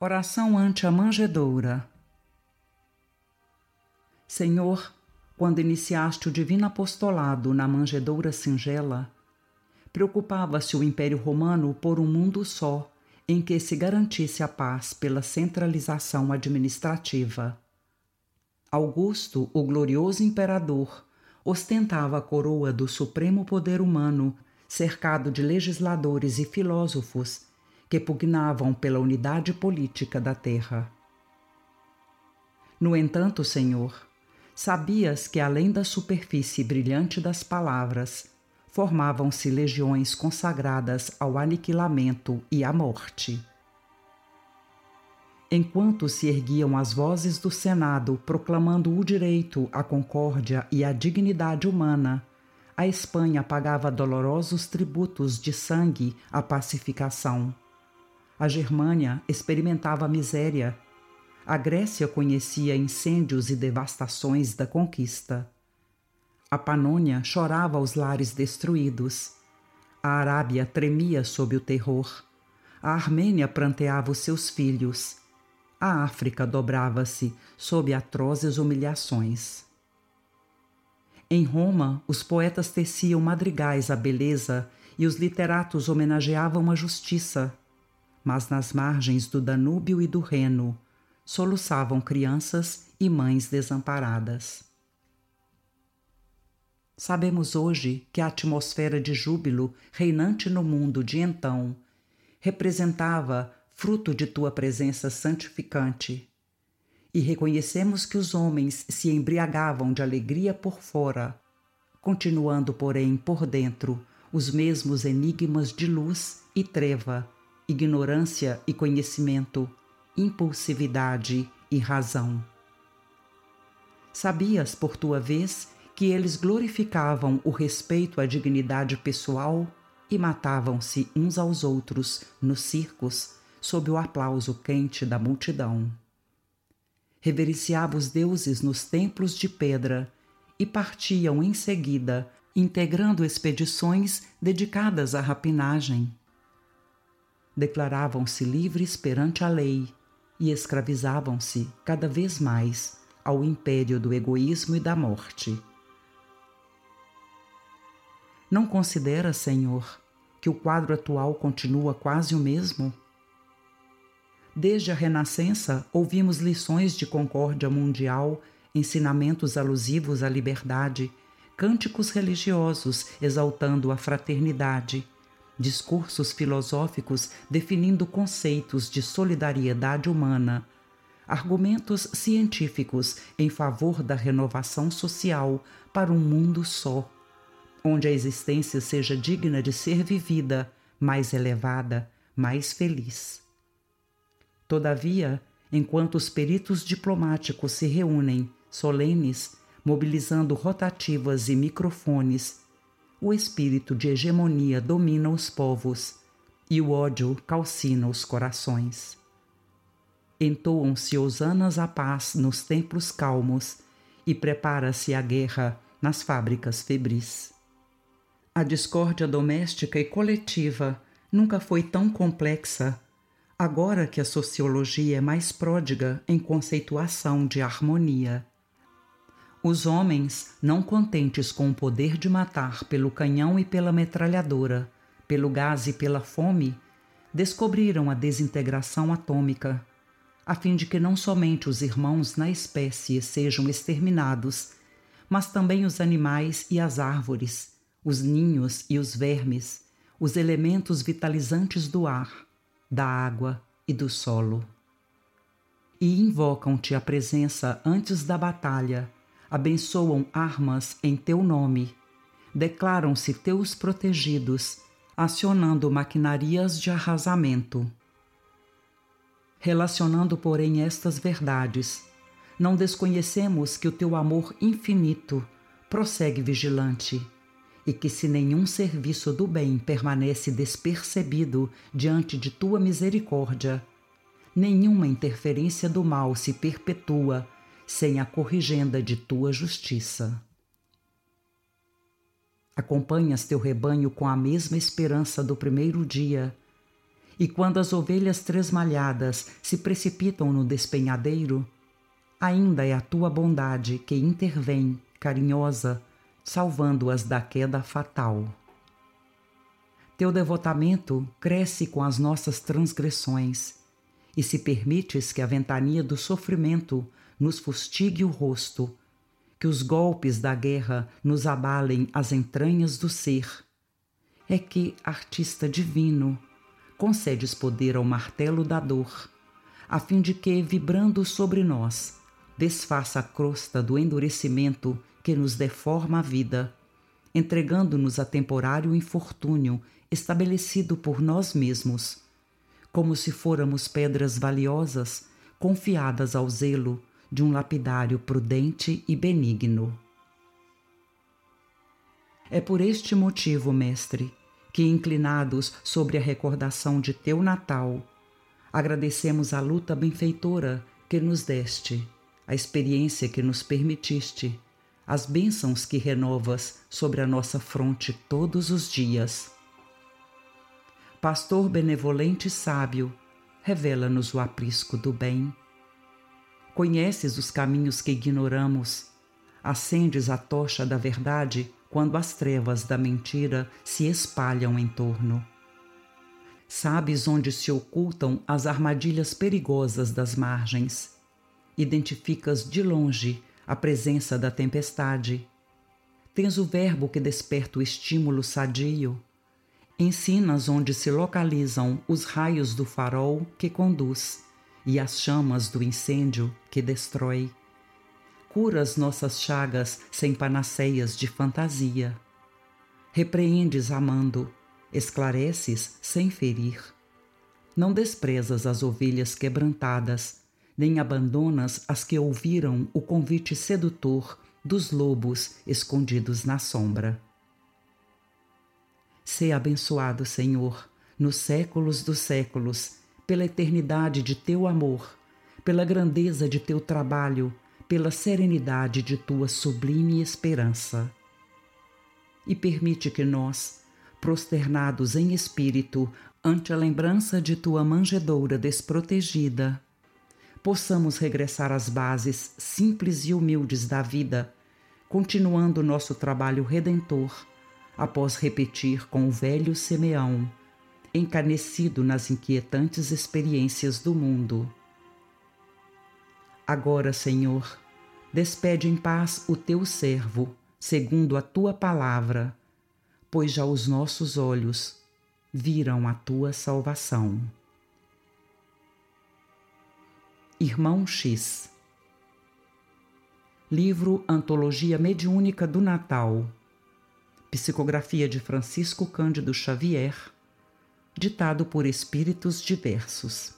Oração ante a manjedoura. Senhor, quando iniciaste o divino apostolado na manjedoura singela, preocupava-se o Império Romano por um mundo só, em que se garantisse a paz pela centralização administrativa. Augusto, o glorioso imperador, ostentava a coroa do supremo poder humano, cercado de legisladores e filósofos que pugnavam pela unidade política da terra. No entanto, Senhor, sabias que além da superfície brilhante das palavras, formavam-se legiões consagradas ao aniquilamento e à morte. Enquanto se erguiam as vozes do Senado proclamando o direito à concórdia e à dignidade humana, a Espanha pagava dolorosos tributos de sangue à pacificação. A Germânia experimentava miséria. A Grécia conhecia incêndios e devastações da conquista. A Panônia chorava os lares destruídos. A Arábia tremia sob o terror. A Armênia pranteava os seus filhos. A África dobrava-se sob atrozes humilhações. Em Roma, os poetas teciam madrigais à beleza e os literatos homenageavam a justiça mas nas margens do Danúbio e do Reno soluçavam crianças e mães desamparadas. Sabemos hoje que a atmosfera de júbilo reinante no mundo de então representava fruto de tua presença santificante. E reconhecemos que os homens se embriagavam de alegria por fora, continuando, porém, por dentro os mesmos enigmas de luz e treva ignorância e conhecimento, impulsividade e razão. Sabias, por tua vez, que eles glorificavam o respeito à dignidade pessoal e matavam-se uns aos outros nos circos sob o aplauso quente da multidão. Reverenciava os deuses nos templos de pedra e partiam em seguida, integrando expedições dedicadas à rapinagem declaravam-se livres perante a lei e escravizavam-se cada vez mais ao império do egoísmo e da morte. Não considera, Senhor, que o quadro atual continua quase o mesmo? Desde a Renascença, ouvimos lições de concórdia mundial, ensinamentos alusivos à liberdade, cânticos religiosos exaltando a fraternidade discursos filosóficos definindo conceitos de solidariedade humana, argumentos científicos em favor da renovação social para um mundo só, onde a existência seja digna de ser vivida, mais elevada, mais feliz. Todavia, enquanto os peritos diplomáticos se reúnem, solenes, mobilizando rotativas e microfones, o espírito de hegemonia domina os povos e o ódio calcina os corações. Entoam-se hosanas à paz nos templos calmos e prepara-se a guerra nas fábricas febris. A discórdia doméstica e coletiva nunca foi tão complexa, agora que a sociologia é mais pródiga em conceituação de harmonia. Os homens, não contentes com o poder de matar pelo canhão e pela metralhadora, pelo gás e pela fome, descobriram a desintegração atômica, a fim de que não somente os irmãos na espécie sejam exterminados, mas também os animais e as árvores, os ninhos e os vermes, os elementos vitalizantes do ar, da água e do solo. E invocam-te a presença antes da batalha abençoam armas em teu nome, declaram-se teus protegidos, acionando maquinarias de arrasamento. Relacionando, porém, estas verdades, não desconhecemos que o teu amor infinito prossegue vigilante e que, se nenhum serviço do bem permanece despercebido diante de tua misericórdia, nenhuma interferência do mal se perpetua sem a corrigenda de tua justiça. Acompanhas teu rebanho com a mesma esperança do primeiro dia E quando as ovelhas tresmalhadas se precipitam no despenhadeiro, ainda é a tua bondade que intervém, carinhosa, salvando-as da queda fatal. Teu devotamento cresce com as nossas transgressões, e se permites que a ventania do sofrimento nos fustigue o rosto, que os golpes da guerra nos abalem as entranhas do ser, é que, artista divino, concedes poder ao martelo da dor, a fim de que, vibrando sobre nós, desfaça a crosta do endurecimento que nos deforma a vida, entregando-nos a temporário infortúnio estabelecido por nós mesmos, como se fôramos pedras valiosas confiadas ao zelo de um lapidário prudente e benigno. É por este motivo, Mestre, que, inclinados sobre a recordação de teu Natal, agradecemos a luta benfeitora que nos deste, a experiência que nos permitiste, as bênçãos que renovas sobre a nossa fronte todos os dias. Pastor benevolente e sábio, revela-nos o aprisco do bem. Conheces os caminhos que ignoramos, acendes a tocha da verdade quando as trevas da mentira se espalham em torno. Sabes onde se ocultam as armadilhas perigosas das margens. Identificas de longe a presença da tempestade. Tens o verbo que desperta o estímulo sadio. Ensinas onde se localizam os raios do farol que conduz e as chamas do incêndio que destrói curas nossas chagas sem panaceias de fantasia. Repreendes amando, esclareces sem ferir. Não desprezas as ovelhas quebrantadas, nem abandonas as que ouviram o convite sedutor dos lobos escondidos na sombra. Sê abençoado, Senhor, nos séculos dos séculos, pela eternidade de teu amor, pela grandeza de teu trabalho pela serenidade de tua sublime esperança. E permite que nós, prosternados em espírito ante a lembrança de tua manjedoura desprotegida, possamos regressar às bases simples e humildes da vida, continuando nosso trabalho redentor, após repetir com o velho Simeão, encanecido nas inquietantes experiências do mundo. Agora, Senhor, despede em paz o teu servo, segundo a tua palavra, pois já os nossos olhos viram a tua salvação. Irmão X. Livro Antologia Mediúnica do Natal. Psicografia de Francisco Cândido Xavier Ditado por espíritos diversos